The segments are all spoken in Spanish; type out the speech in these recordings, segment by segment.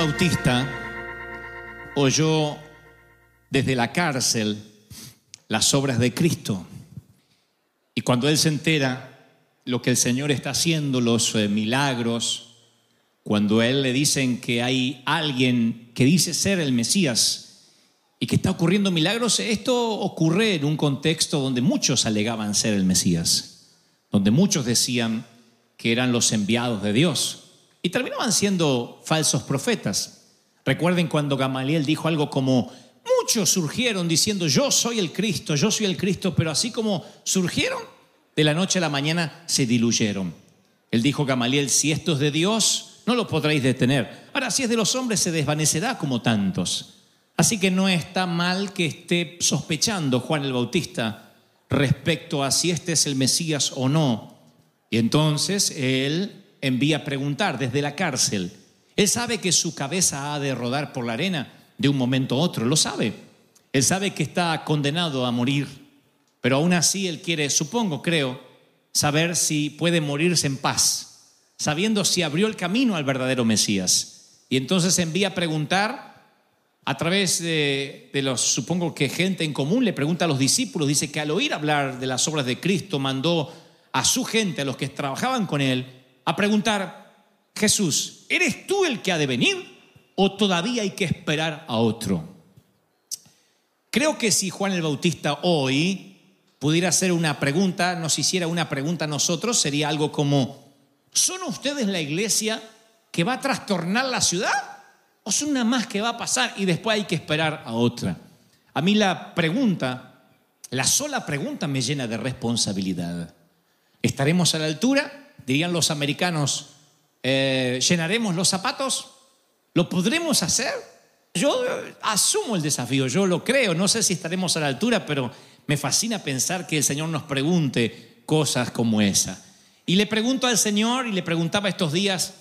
Bautista oyó desde la cárcel las obras de Cristo. Y cuando él se entera lo que el Señor está haciendo, los eh, milagros, cuando a él le dicen que hay alguien que dice ser el Mesías y que está ocurriendo milagros, esto ocurre en un contexto donde muchos alegaban ser el Mesías, donde muchos decían que eran los enviados de Dios y terminaban siendo falsos profetas. Recuerden cuando Gamaliel dijo algo como, muchos surgieron diciendo, yo soy el Cristo, yo soy el Cristo, pero así como surgieron, de la noche a la mañana se diluyeron. Él dijo, Gamaliel, si esto es de Dios, no lo podréis detener. Ahora, si es de los hombres, se desvanecerá como tantos. Así que no está mal que esté sospechando Juan el Bautista respecto a si este es el Mesías o no. Y entonces él envía a preguntar desde la cárcel. Él sabe que su cabeza ha de rodar por la arena de un momento a otro, lo sabe. Él sabe que está condenado a morir, pero aún así él quiere, supongo, creo, saber si puede morirse en paz, sabiendo si abrió el camino al verdadero Mesías. Y entonces envía a preguntar a través de, de, los, supongo que gente en común, le pregunta a los discípulos, dice que al oír hablar de las obras de Cristo mandó a su gente, a los que trabajaban con él, a preguntar, Jesús, ¿eres tú el que ha de venir o todavía hay que esperar a otro? Creo que si Juan el Bautista hoy pudiera hacer una pregunta, nos hiciera una pregunta a nosotros, sería algo como, ¿son ustedes la iglesia que va a trastornar la ciudad? ¿O son una más que va a pasar y después hay que esperar a otra? A mí la pregunta, la sola pregunta me llena de responsabilidad. ¿Estaremos a la altura? Dirían los americanos, eh, ¿llenaremos los zapatos? ¿Lo podremos hacer? Yo eh, asumo el desafío, yo lo creo, no sé si estaremos a la altura, pero me fascina pensar que el Señor nos pregunte cosas como esa. Y le pregunto al Señor y le preguntaba estos días,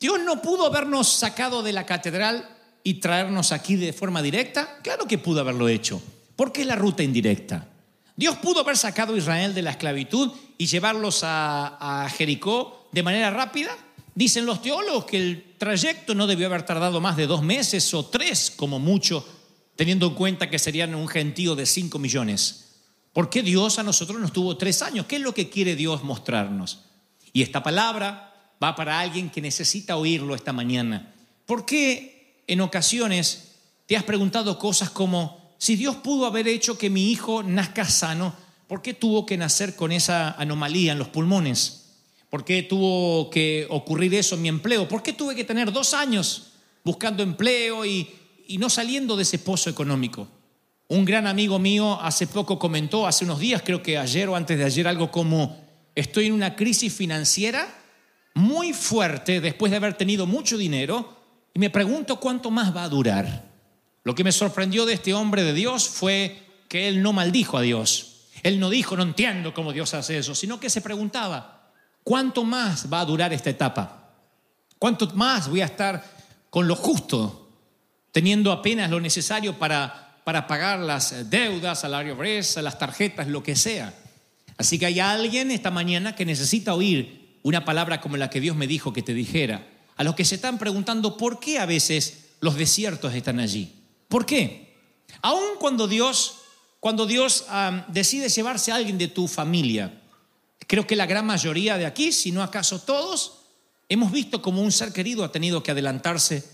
¿Dios no pudo habernos sacado de la catedral y traernos aquí de forma directa? Claro que pudo haberlo hecho. ¿Por qué la ruta indirecta? Dios pudo haber sacado a Israel de la esclavitud y llevarlos a, Jericó de manera rápida. Dicen los teólogos que el trayecto no debió haber tardado más de dos meses o tres como mucho, teniendo en cuenta que serían un gentío de cinco millones. ¿Por qué Dios a nosotros nos tuvo tres años? ¿Qué es lo que quiere Dios mostrarnos? Y esta palabra va para alguien que necesita oírlo esta mañana. ¿Por qué en ocasiones te has preguntado cosas como, si Dios pudo haber hecho que mi hijo nazca sano, ¿por qué tuvo que nacer con esa anomalía en los pulmones? ¿Por qué tuvo que ocurrir eso en mi empleo? ¿Por qué tuve que tener dos años buscando empleo y, y no saliendo de ese pozo económico? Un gran amigo mío hace poco comentó, hace unos días, creo que ayer o antes de ayer, algo como, estoy en una crisis financiera muy fuerte después de haber tenido mucho dinero y me pregunto cuánto más va a durar. Lo que me sorprendió de este hombre de Dios fue que él no maldijo a Dios. Él no dijo, no entiendo cómo Dios hace eso, sino que se preguntaba, ¿cuánto más va a durar esta etapa? ¿Cuánto más voy a estar con lo justo, teniendo apenas lo necesario para, para pagar las deudas, salario brecha, las tarjetas, lo que sea? Así que hay alguien esta mañana que necesita oír una palabra como la que Dios me dijo que te dijera. A los que se están preguntando por qué a veces los desiertos están allí. ¿Por qué? Aun cuando Dios, cuando Dios decide llevarse a alguien de tu familia, creo que la gran mayoría de aquí, si no acaso todos, hemos visto como un ser querido ha tenido que adelantarse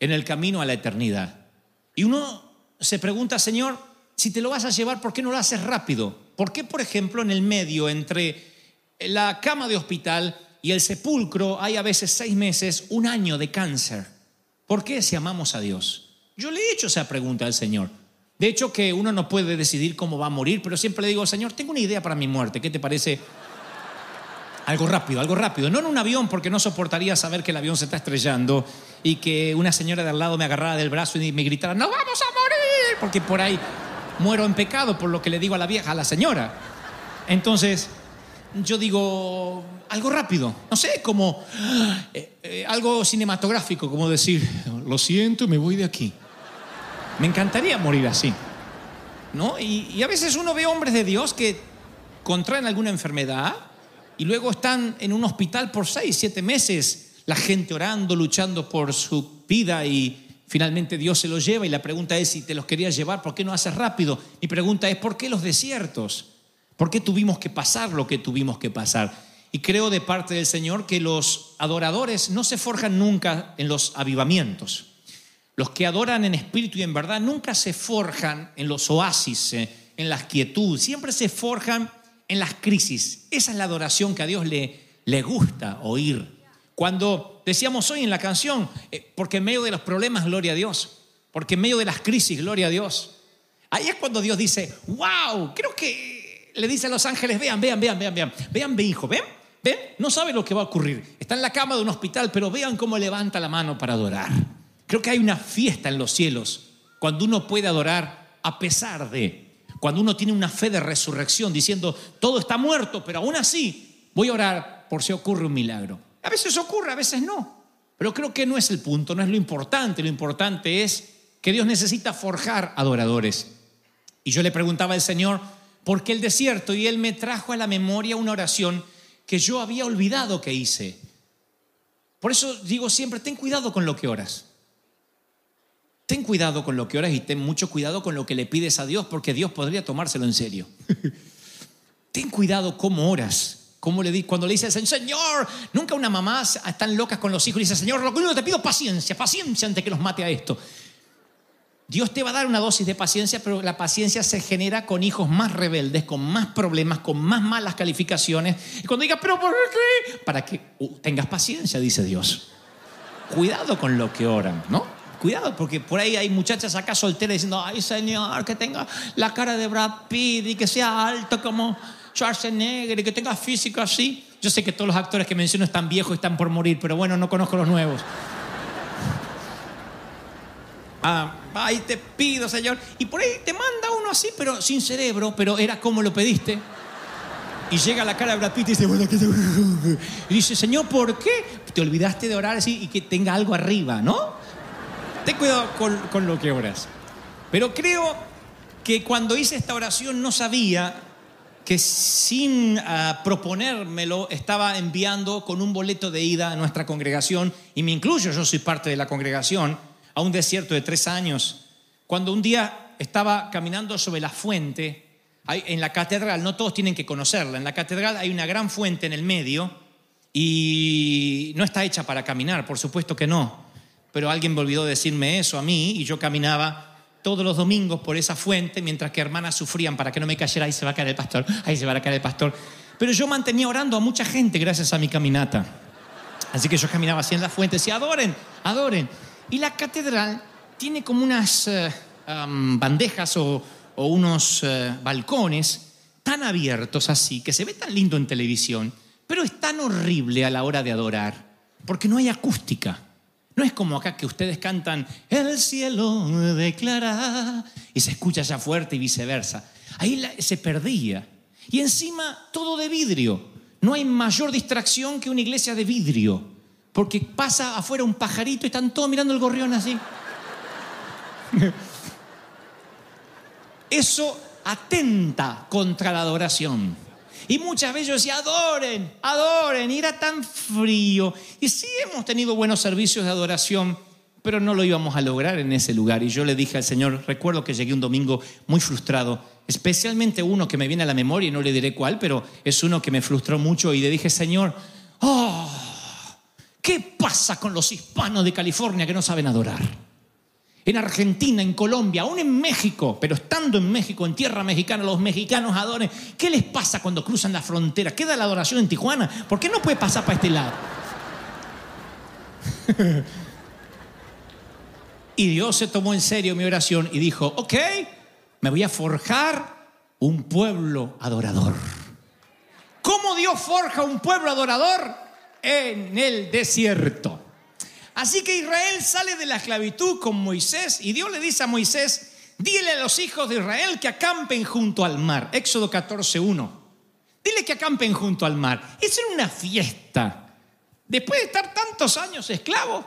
en el camino a la eternidad. Y uno se pregunta, Señor, si te lo vas a llevar, ¿por qué no lo haces rápido? ¿Por qué, por ejemplo, en el medio entre la cama de hospital y el sepulcro hay a veces seis meses, un año de cáncer. ¿Por qué si amamos a Dios? Yo le he hecho esa pregunta al Señor. De hecho que uno no puede decidir cómo va a morir, pero siempre le digo, Señor, tengo una idea para mi muerte. ¿Qué te parece? Algo rápido, algo rápido. No en un avión, porque no soportaría saber que el avión se está estrellando y que una señora de al lado me agarrara del brazo y me gritara, no vamos a morir, porque por ahí muero en pecado por lo que le digo a la vieja, a la señora. Entonces, yo digo algo rápido, no sé, como eh, eh, algo cinematográfico, como decir, lo siento, me voy de aquí. Me encantaría morir así. ¿no? Y, y a veces uno ve hombres de Dios que contraen alguna enfermedad y luego están en un hospital por seis, siete meses, la gente orando, luchando por su vida y finalmente Dios se los lleva y la pregunta es si te los querías llevar, ¿por qué no haces rápido? Mi pregunta es, ¿por qué los desiertos? ¿Por qué tuvimos que pasar lo que tuvimos que pasar? Y creo de parte del Señor que los adoradores no se forjan nunca en los avivamientos. Los que adoran en espíritu y en verdad nunca se forjan en los oasis, eh, en las quietud, siempre se forjan en las crisis. Esa es la adoración que a Dios le, le gusta oír. Cuando decíamos hoy en la canción, eh, porque en medio de los problemas, gloria a Dios, porque en medio de las crisis, gloria a Dios. Ahí es cuando Dios dice, wow, creo que le dice a los ángeles, vean, vean, vean, vean, vean, vean, mi hijo, ven, ven, no sabe lo que va a ocurrir. Está en la cama de un hospital, pero vean cómo levanta la mano para adorar. Creo que hay una fiesta en los cielos cuando uno puede adorar a pesar de, cuando uno tiene una fe de resurrección diciendo, todo está muerto, pero aún así voy a orar por si ocurre un milagro. A veces ocurre, a veces no. Pero creo que no es el punto, no es lo importante. Lo importante es que Dios necesita forjar adoradores. Y yo le preguntaba al Señor, ¿por qué el desierto? Y Él me trajo a la memoria una oración que yo había olvidado que hice. Por eso digo siempre, ten cuidado con lo que oras. Ten cuidado con lo que oras y ten mucho cuidado con lo que le pides a Dios, porque Dios podría tomárselo en serio. ten cuidado cómo oras. Cómo le di, cuando le dice al Señor, Señor, nunca una mamá están locas con los hijos y dice, Señor, lo único que te pido paciencia, paciencia antes que los mate a esto. Dios te va a dar una dosis de paciencia, pero la paciencia se genera con hijos más rebeldes, con más problemas, con más malas calificaciones. Y cuando digas, pero ¿por qué? Para que uh, tengas paciencia, dice Dios. Cuidado con lo que oran, ¿no? Cuidado, porque por ahí hay muchachas acá solteras diciendo, ay Señor, que tenga la cara de Brad Pitt y que sea alto como Schwarzenegger y que tenga físico así. Yo sé que todos los actores que menciono están viejos y están por morir, pero bueno, no conozco los nuevos. Ah, ay, te pido, Señor. Y por ahí te manda uno así, pero sin cerebro, pero era como lo pediste. Y llega la cara de Brad Pitt y dice, bueno, ¿qué te... y dice, Señor, ¿por qué? Te olvidaste de orar así y que tenga algo arriba, ¿no? Ten cuidado con, lo que oras. Pero creo que cuando hice esta oración no sabía que sin uh, proponérmelo estaba enviando con un boleto de ida a nuestra congregación, y me incluyo, yo soy parte de la congregación, a un desierto de tres años, cuando un día estaba caminando sobre la fuente, en la catedral, no todos tienen que conocerla, en la catedral hay una gran fuente en el medio y no está hecha para caminar, por supuesto que no, pero alguien me olvidó decirme eso a mí y yo caminaba todos los domingos por esa fuente mientras que hermanas sufrían para que no me cayera, ahí se va a caer el pastor, ahí se va a caer el pastor. Pero yo mantenía orando a mucha gente gracias a mi caminata. Así que yo caminaba así en la fuente, decía, adoren, adoren. Y la catedral tiene como unas um, bandejas o, unos uh, balcones tan abiertos así, que se ve tan lindo en televisión, pero es tan horrible a la hora de adorar, porque no hay acústica. No es como acá que ustedes cantan, el cielo declara, y se escucha ya fuerte y viceversa. Ahí se perdía. Y encima todo de vidrio. No hay mayor distracción que una iglesia de vidrio. Porque pasa afuera un pajarito y están todos mirando el gorrión así. Eso atenta contra la adoración. Y muchas veces yo decía, adoren, adoren, y era tan frío. Y sí hemos tenido buenos servicios de adoración, pero no lo íbamos a lograr en ese lugar. Y yo le dije al Señor, recuerdo que llegué un domingo muy frustrado, especialmente uno que me viene a la memoria, y no le diré cuál, pero es uno que me frustró mucho, y le dije, Señor, oh, ¿qué pasa con los hispanos de California que no saben adorar? En Argentina, en Colombia, aún en México, pero estando en México, en tierra mexicana, los mexicanos adoren. ¿Qué les pasa cuando cruzan la frontera? ¿Queda la adoración en Tijuana? ¿Por qué no puede pasar para este lado? y Dios se tomó en serio mi oración y dijo, ok, me voy a forjar un pueblo adorador. ¿Cómo Dios forja un pueblo adorador? En el desierto. Así que Israel sale de la esclavitud con Moisés y Dios le dice a Moisés, dile a los hijos de Israel que acampen junto al mar. Éxodo 14.1. Dile que acampen junto al mar. Esa era una fiesta. Después de estar tantos años esclavos,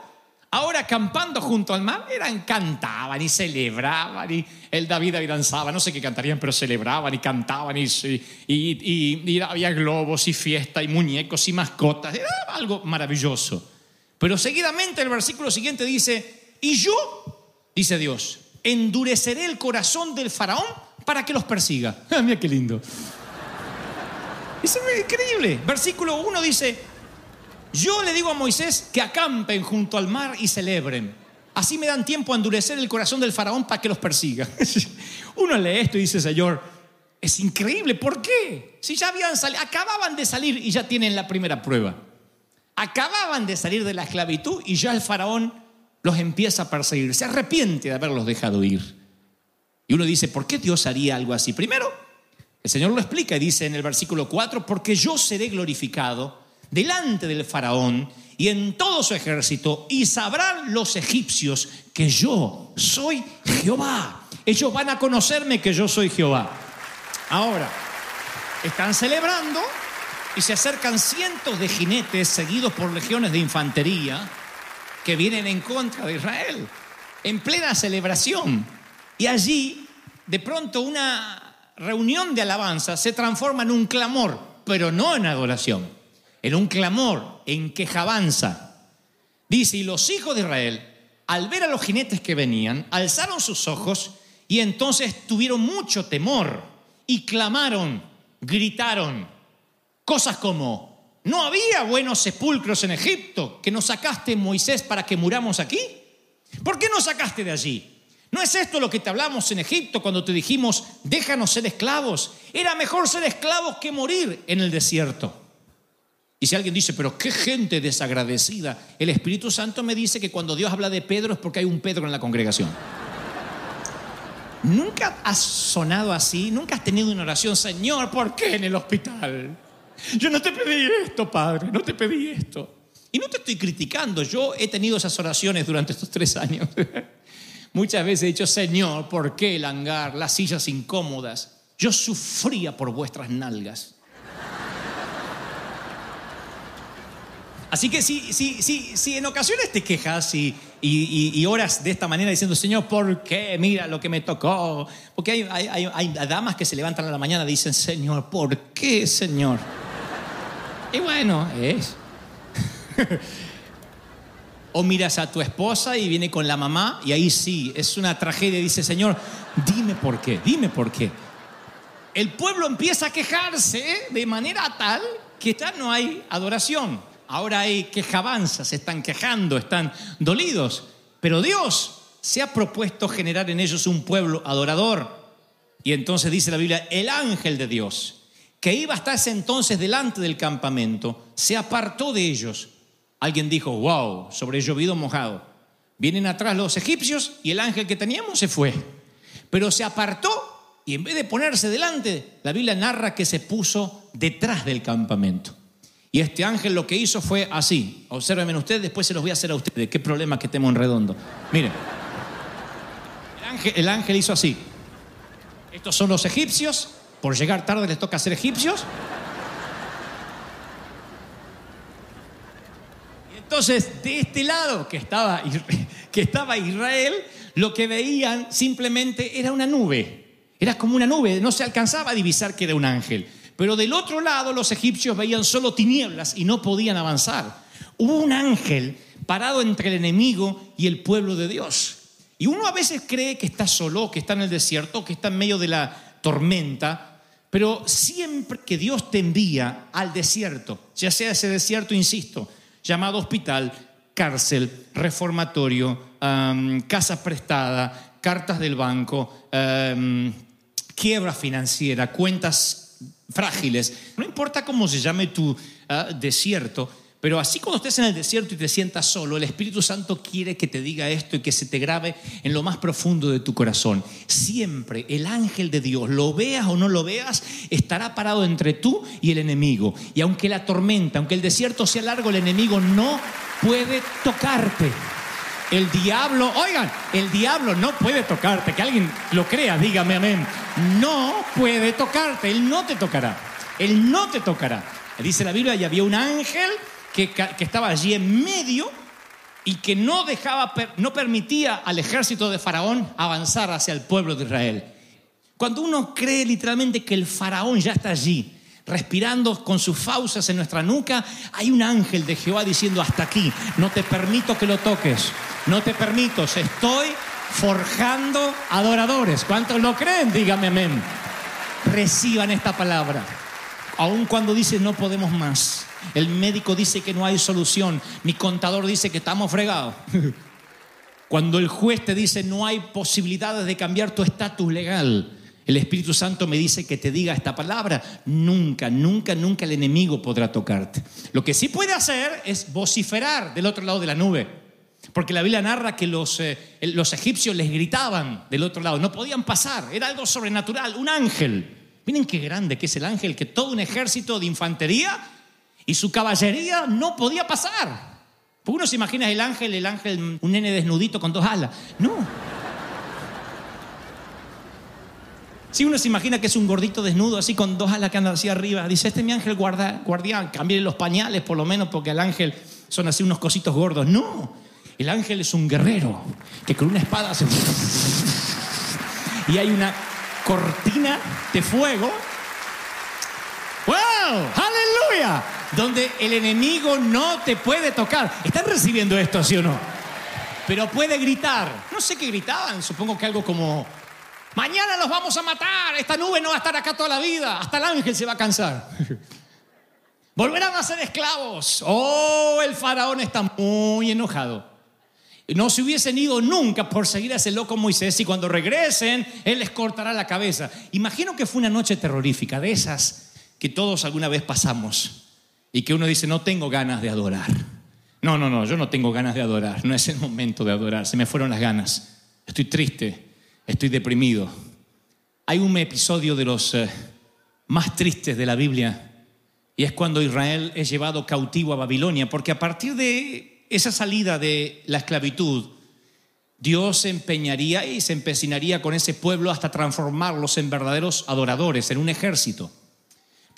Ahora acampando junto al mar, eran, cantaban y celebraban y el David ahí danzaba, no sé qué cantarían, pero celebraban y cantaban y, y- y- y había globos y fiesta y muñecos y mascotas, era algo maravilloso. Pero seguidamente el versículo siguiente dice, y yo, dice Dios, endureceré el corazón del faraón para que los persiga. Ah, mira qué lindo. Es increíble. Versículo 1 dice, yo le digo a Moisés que acampen junto al mar y celebren. Así me dan tiempo a endurecer el corazón del faraón para que los persiga. Uno lee esto y dice, Señor, es increíble. ¿Por qué? Si ya habían acababan de salir y ya tienen la primera prueba. Acababan de salir de la esclavitud y ya el faraón los empieza a perseguir. Se arrepiente de haberlos dejado ir. Y uno dice, ¿por qué Dios haría algo así? Primero, el Señor lo explica y dice en el versículo 4, porque yo seré glorificado delante del faraón y en todo su ejército, y sabrán los egipcios que yo soy Jehová. Ellos van a conocerme que yo soy Jehová. Ahora, están celebrando y se acercan cientos de jinetes seguidos por legiones de infantería que vienen en contra de Israel, en plena celebración. Y allí, de pronto, una reunión de alabanza se transforma en un clamor, pero no en adoración, en un clamor, en quejabanza. Dice, y los hijos de Israel, al ver a los jinetes que venían, alzaron sus ojos y entonces tuvieron mucho temor y clamaron, gritaron, cosas como, ¿no había buenos sepulcros en Egipto que nos sacaste Moisés para que muramos aquí? ¿Por qué nos sacaste de allí? ¿No es esto lo que te hablamos en Egipto cuando te dijimos, déjanos ser esclavos? Era mejor ser esclavos que morir en el desierto. Y si alguien dice, pero qué gente desagradecida, el Espíritu Santo me dice que cuando Dios habla de Pedro es porque hay un Pedro en la congregación. ¿Nunca has sonado así? ¿Nunca has tenido una oración, Señor, ¿por qué en el hospital? Yo no te pedí esto, Padre, no te pedí esto. Y no te estoy criticando, yo he tenido esas oraciones durante estos tres años. Muchas veces he dicho, Señor, ¿por qué el hangar, las sillas incómodas? Yo sufría por vuestras nalgas. Así que si, si, si, si en ocasiones te quejas y, y, y, oras de esta manera diciendo, Señor, ¿por qué? Mira lo que me tocó. Porque hay, hay, hay damas que se levantan a la mañana y dicen, Señor, ¿por qué, Señor? Y bueno, es. o miras a tu esposa y viene con la mamá y ahí sí, es una tragedia. Dice, Señor, dime por qué, dime por qué. El pueblo empieza a quejarse de manera tal que ya no hay adoración. Ahora hay quejabanzas, se están quejando, están dolidos. Pero Dios se ha propuesto generar en ellos un pueblo adorador. Y entonces dice la Biblia, el ángel de Dios, que iba hasta ese entonces delante del campamento, se apartó de ellos. Alguien dijo, wow, sobre llovido mojado. Vienen atrás los egipcios y el ángel que teníamos se fue. Pero se apartó y en vez de ponerse delante, la Biblia narra que se puso detrás del campamento. Y este ángel lo que hizo fue así. Observen ustedes, después se los voy a hacer a ustedes. Qué problema que estemos en redondo. Miren, el ángel, el ángel hizo así. Estos son los egipcios. Por llegar tarde les toca ser egipcios. Y entonces, de este lado que estaba, que estaba Israel, lo que veían simplemente era una nube. Era como una nube, no se alcanzaba a divisar que era un ángel. Pero del otro lado los egipcios veían solo tinieblas y no podían avanzar. Hubo un ángel parado entre el enemigo y el pueblo de Dios. Y uno a veces cree que está solo, que está en el desierto, que está en medio de la tormenta, pero siempre que Dios te envía al desierto, ya sea ese desierto, insisto, llamado hospital, cárcel, reformatorio, casa prestada, cartas del banco, quiebra financiera, cuentas frágiles, no importa cómo se llame tu uh, desierto, pero así cuando estés en el desierto y te sientas solo, el Espíritu Santo quiere que te diga esto y que se te grabe en lo más profundo de tu corazón. Siempre el ángel de Dios, lo veas o no lo veas, estará parado entre tú y el enemigo. Y aunque la tormenta, aunque el desierto sea largo, el enemigo no puede tocarte. El diablo, oigan, el diablo no puede tocarte. Que alguien lo crea, dígame amén. No puede tocarte, él no te tocará. Él no te tocará. Dice la Biblia, y había un ángel que, estaba allí en medio y que no dejaba, no permitía al ejército de Faraón avanzar hacia el pueblo de Israel. Cuando uno cree literalmente que el Faraón ya está allí, respirando con sus fauces en nuestra nuca, hay un ángel de Jehová diciendo hasta aquí, no te permito que lo toques, no te permito, estoy forjando adoradores. ¿Cuántos lo creen? Dígame amén. Reciban esta palabra. Aun cuando dice no podemos más. El médico dice que no hay solución. Mi contador dice que estamos fregados. Cuando el juez te dice no hay posibilidades de cambiar tu estatus legal. El Espíritu Santo me dice que te diga esta palabra. Nunca, nunca, nunca el enemigo podrá tocarte. Lo que sí puede hacer es vociferar del otro lado de la nube. Porque la Biblia narra que los, eh, los egipcios les gritaban del otro lado, no podían pasar, era algo sobrenatural, un ángel. Miren qué grande que es el ángel, que todo un ejército de infantería y su caballería no podía pasar. Porque uno se imagina el ángel, el ángel, un nene desnudito con dos alas. No. Si uno se imagina que es un gordito desnudo, así con dos alas que anda hacia arriba, dice, este es mi ángel guarda, guardián, cambie los pañales por lo menos porque el ángel son así unos cositos gordos. No, el ángel es un guerrero que con una espada se... Y hay una cortina de fuego. ¡Wow! Donde el enemigo no te puede tocar. ¿Están recibiendo esto, sí o no? Pero puede gritar. No sé qué gritaban, supongo que algo como, mañana los vamos a matar, esta nube no va a estar acá toda la vida, hasta el ángel se va a cansar. Volverán a ser esclavos. Oh, el faraón está muy enojado no se hubiesen ido nunca por seguir a ese loco Moisés y cuando regresen, él les cortará la cabeza. Imagino que fue una noche terrorífica, de esas que todos alguna vez pasamos y que uno dice, no tengo ganas de adorar. No, no, no, yo no tengo ganas de adorar, no es el momento de adorar, se me fueron las ganas. Estoy triste, estoy deprimido. Hay un episodio de los eh, más tristes de la Biblia y es cuando Israel es llevado cautivo a Babilonia, porque a partir de esa salida de la esclavitud, Dios se empeñaría y se empecinaría con ese pueblo hasta transformarlos en verdaderos adoradores, en un ejército.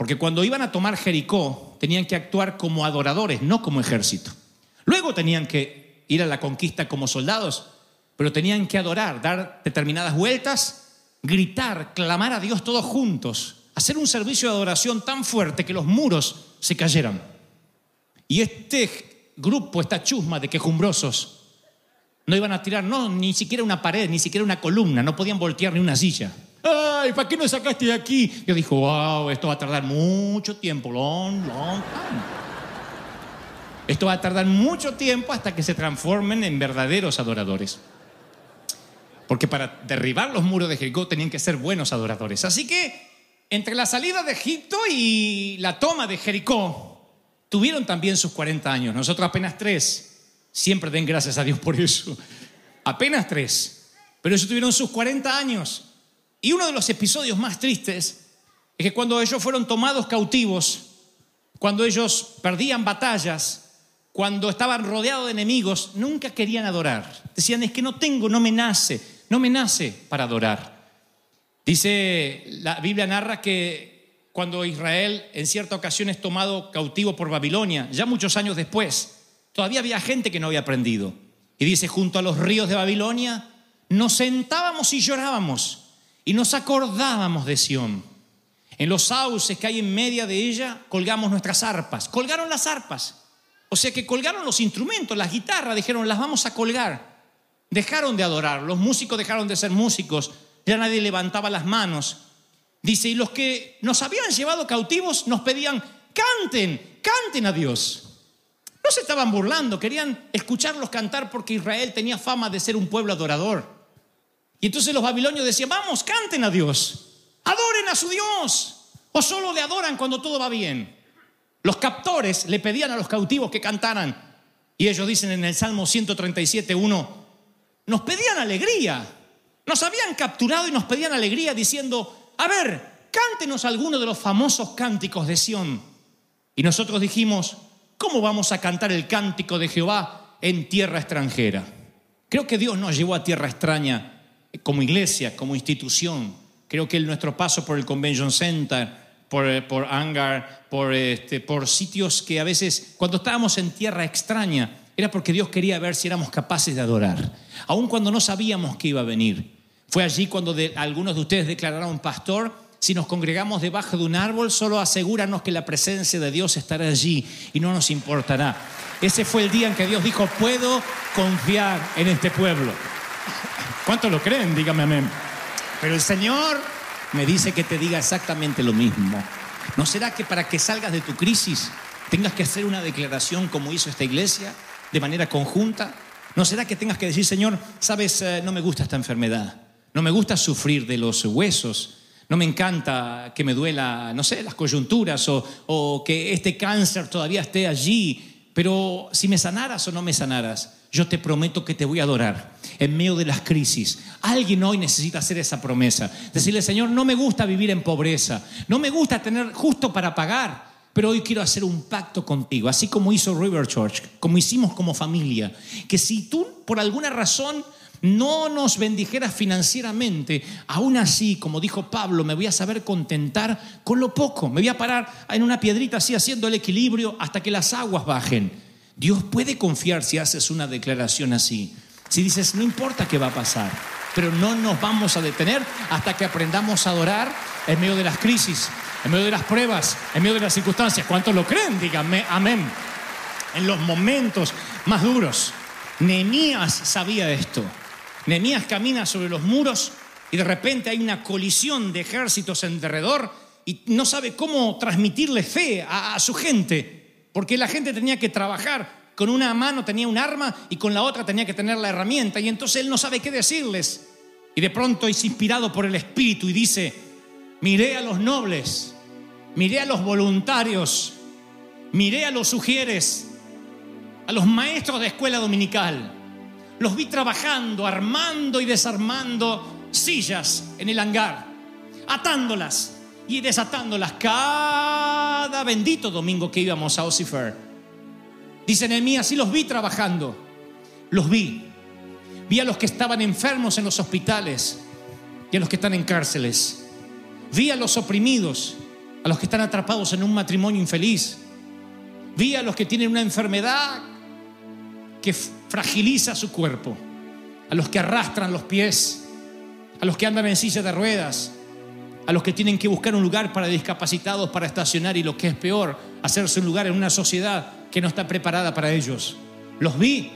Porque cuando iban a tomar Jericó, tenían que actuar como adoradores, no como ejército. Luego tenían que ir a la conquista como soldados, pero tenían que adorar, dar determinadas vueltas, gritar, clamar a Dios todos juntos, hacer un servicio de adoración tan fuerte que los muros se cayeran. Y este grupo, esta chusma de quejumbrosos, no iban a tirar, no, ni siquiera una pared, ni siquiera una columna, no podían voltear ni una silla. ¡Ay, ¿para qué no sacaste de aquí? Yo dijo, wow, esto va a tardar mucho tiempo, long, long time. Esto va a tardar mucho tiempo hasta que se transformen en verdaderos adoradores. Porque para derribar los muros de Jericó tenían que ser buenos adoradores. Así que entre la salida de Egipto y la toma de Jericó, tuvieron también sus 40 años, nosotros apenas tres. Siempre den gracias a Dios por eso. Apenas tres. Pero ellos tuvieron sus 40 años. Y uno de los episodios más tristes es que cuando ellos fueron tomados cautivos, cuando ellos perdían batallas, cuando estaban rodeados de enemigos, nunca querían adorar. Decían, es que no tengo, no me nace, no me nace para adorar. Dice, la Biblia narra que cuando Israel en cierta ocasión es tomado cautivo por Babilonia, ya muchos años después, todavía había gente que no había aprendido. Y dice, junto a los ríos de Babilonia, nos sentábamos y llorábamos y nos acordábamos de Sión. En los sauces que hay en media de ella colgamos nuestras arpas. Colgaron las arpas. O sea que colgaron los instrumentos, las guitarras, dijeron, las vamos a colgar. Dejaron de adorar, los músicos dejaron de ser músicos, ya nadie levantaba las manos, Dice, y los que nos habían llevado cautivos nos pedían, canten, canten a Dios. No se estaban burlando, querían escucharlos cantar porque Israel tenía fama de ser un pueblo adorador. Y entonces los babilonios decían, vamos, canten a Dios, adoren a su Dios, o solo le adoran cuando todo va bien. Los captores le pedían a los cautivos que cantaran. Y ellos dicen en el Salmo 137, 1, nos pedían alegría. Nos habían capturado y nos pedían alegría diciendo, a ver, cántenos alguno de los famosos cánticos de Sión. Y nosotros dijimos, ¿cómo vamos a cantar el cántico de Jehová en tierra extranjera? Creo que Dios nos llevó a tierra extraña como iglesia, como institución. Creo que nuestro paso por el Convention Center, por, eh, por Hangar, por, este, por sitios que a veces, cuando estábamos en tierra extraña, era porque Dios quería ver si éramos capaces de adorar, aun cuando no sabíamos que iba a venir. Fue allí cuando algunos de ustedes declararon, pastor, si nos congregamos debajo de un árbol, solo asegúranos que la presencia de Dios estará allí y no nos importará. Ese fue el día en que Dios dijo, puedo confiar en este pueblo. ¿Cuántos lo creen? Dígame amén. Pero el Señor me dice que te diga exactamente lo mismo. ¿No será que para que salgas de tu crisis tengas que hacer una declaración como hizo esta iglesia, de manera conjunta? ¿No será que tengas que decir, Señor, sabes, Eh, no me gusta esta enfermedad, no me gusta sufrir de los huesos, no me encanta que me duela, no sé, las coyunturas o, o que este cáncer todavía esté allí, pero si me sanaras o no me sanaras, yo te prometo que te voy a adorar en medio de las crisis. Alguien hoy necesita hacer esa promesa. Decirle, Señor, no me gusta vivir en pobreza, no me gusta tener justo para pagar, pero hoy quiero hacer un pacto contigo, así como hizo River Church, como hicimos como familia, que si tú por alguna razón no nos bendijeras financieramente, aún así, como dijo Pablo, me voy a saber contentar con lo poco, me voy a parar en una piedrita así haciendo el equilibrio hasta que las aguas bajen. Dios puede confiar si haces una declaración así. Si dices, no importa qué va a pasar, pero no nos vamos a detener hasta que aprendamos a adorar en medio de las crisis, en medio de las pruebas, en medio de las circunstancias. ¿Cuántos lo creen? Díganme, amén. En los momentos más duros. Nehemías sabía esto. Nehemías camina sobre los muros y de repente hay una colisión de ejércitos en derredor y no sabe cómo transmitirle fe a, a su gente, porque la gente tenía que trabajar. Con una mano tenía un arma y con la otra tenía que tener la herramienta y entonces él no sabe qué decirles. Y de pronto es inspirado por el Espíritu y dice, miré a los nobles, miré a los voluntarios, miré a los sugieres, a los maestros de escuela dominical. Los vi trabajando, armando y desarmando sillas en el hangar, atándolas y desatándolas cada bendito domingo que íbamos a Osifer. Dice Nehemías, sí los vi trabajando, los vi. Vi a los que estaban enfermos en los hospitales y a los que están en cárceles. Vi a los oprimidos, a los que están atrapados en un matrimonio infeliz. Vi a los que tienen una enfermedad que fragiliza su cuerpo, a los que arrastran los pies, a los que andan en silla de ruedas, a los que tienen que buscar un lugar para discapacitados para estacionar y lo que es peor, hacerse un lugar en una sociedad que no está preparada para ellos. Los vi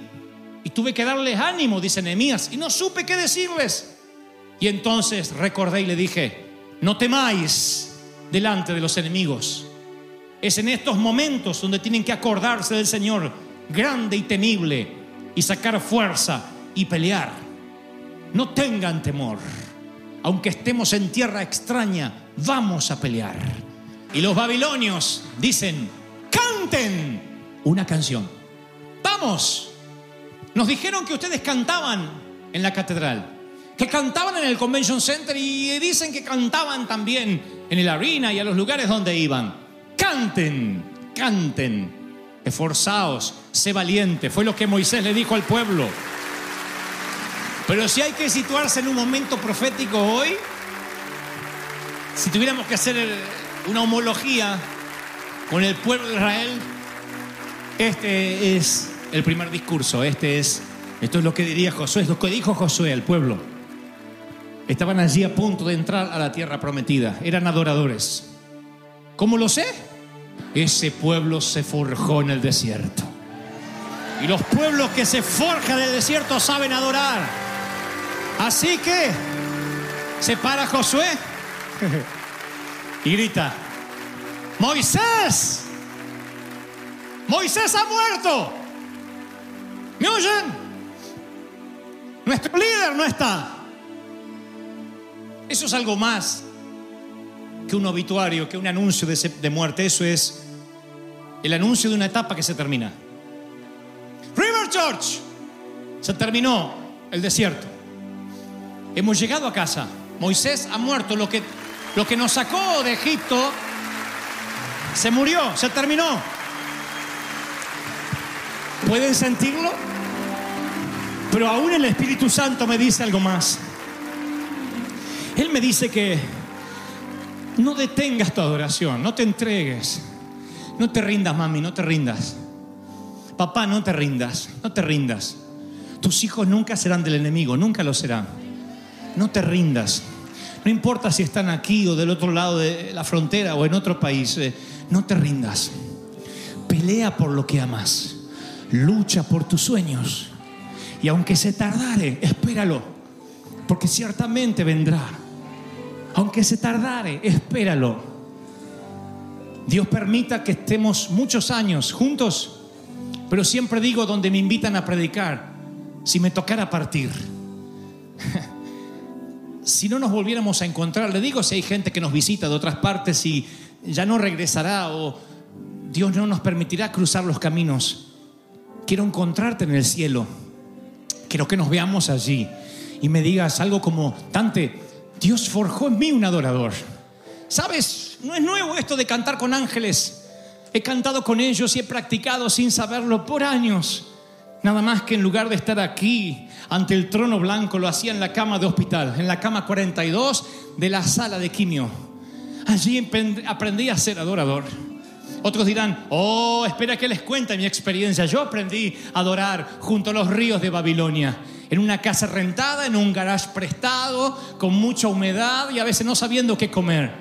y tuve que darles ánimo, dice Nehemías, y no supe qué decirles. Y entonces recordé y le dije, no temáis delante de los enemigos. Es en estos momentos donde tienen que acordarse del Señor grande y temible y sacar fuerza y pelear. No tengan temor. Aunque estemos en tierra extraña, vamos a pelear. Y los babilonios dicen, canten una canción. Vamos. Nos dijeron que ustedes cantaban en la catedral, que cantaban en el Convention Center y dicen que cantaban también en el arena y a los lugares donde iban. Canten, canten, esforzaos, sé valiente. Fue lo que Moisés le dijo al pueblo. Pero si hay que situarse en un momento profético hoy, si tuviéramos que hacer una homología con el pueblo de Israel, este es el primer discurso, este es, esto es lo que diría Josué, es lo que dijo Josué al pueblo. Estaban allí a punto de entrar a la tierra prometida, eran adoradores. ¿Cómo lo sé? Ese pueblo se forjó en el desierto. Y los pueblos que se forjan en el desierto saben adorar. Así que se para Josué y grita, Moisés, Moisés ha muerto. ¿Me oyen? Nuestro líder no está. Eso es algo más que un obituario, que un anuncio de, de muerte. Eso es el anuncio de una etapa que se termina. River Church, se terminó el desierto. Hemos llegado a casa. Moisés ha muerto. Lo que, lo que nos sacó de Egipto se murió, se terminó. ¿Pueden sentirlo? Pero aún el Espíritu Santo me dice algo más. Él me dice que no detengas tu adoración, no te entregues, no te rindas, mami, no te rindas. Papá, no te rindas, no te rindas. Tus hijos nunca serán del enemigo, nunca lo serán. No te rindas. No importa si están aquí o del otro lado de la frontera o en otro país, eh, no te rindas. Pelea por lo que amas. Lucha por tus sueños. Y aunque se tardare, espéralo, porque ciertamente vendrá. Aunque se tardare, espéralo. Dios permita que estemos muchos años juntos, pero siempre digo donde me invitan a predicar, si me tocara partir. si no nos volviéramos a encontrar, le digo si hay gente que nos visita de otras partes y ya no regresará o Dios no nos permitirá cruzar los caminos. Quiero encontrarte en el cielo. Quiero que nos veamos allí y me digas algo como, Tante, Dios forjó en mí un adorador. ¿Sabes? No es nuevo esto de cantar con ángeles. He cantado con ellos y he practicado sin saberlo por años. Nada más que en lugar de estar aquí ante el trono blanco, lo hacía en la cama de hospital, en la cama 42 de la sala de quimio. Allí aprendí a ser adorador. Otros dirán, oh, espera que les cuente mi experiencia. Yo aprendí a adorar junto a los ríos de Babilonia, en una casa rentada, en un garage prestado, con mucha humedad y a veces no sabiendo qué comer.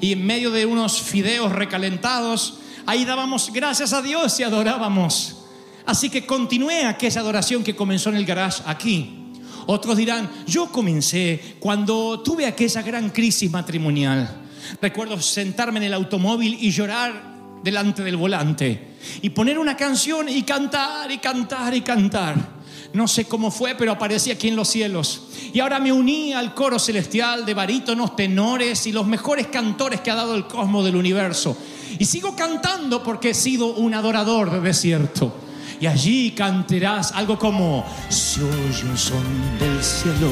Y en medio de unos fideos recalentados, ahí dábamos gracias a Dios y adorábamos. Así que continué aquella adoración que comenzó en el garage aquí. Otros dirán, yo comencé cuando tuve aquella gran crisis matrimonial. Recuerdo sentarme en el automóvil y llorar delante del volante y poner una canción y cantar y cantar y cantar. No sé cómo fue, pero aparecí aquí en los cielos. Y ahora me uní al coro celestial de barítonos, tenores y los mejores cantores que ha dado el cosmos del universo. Y sigo cantando porque he sido un adorador de desierto y allí cantarás algo como, se oye un son del cielo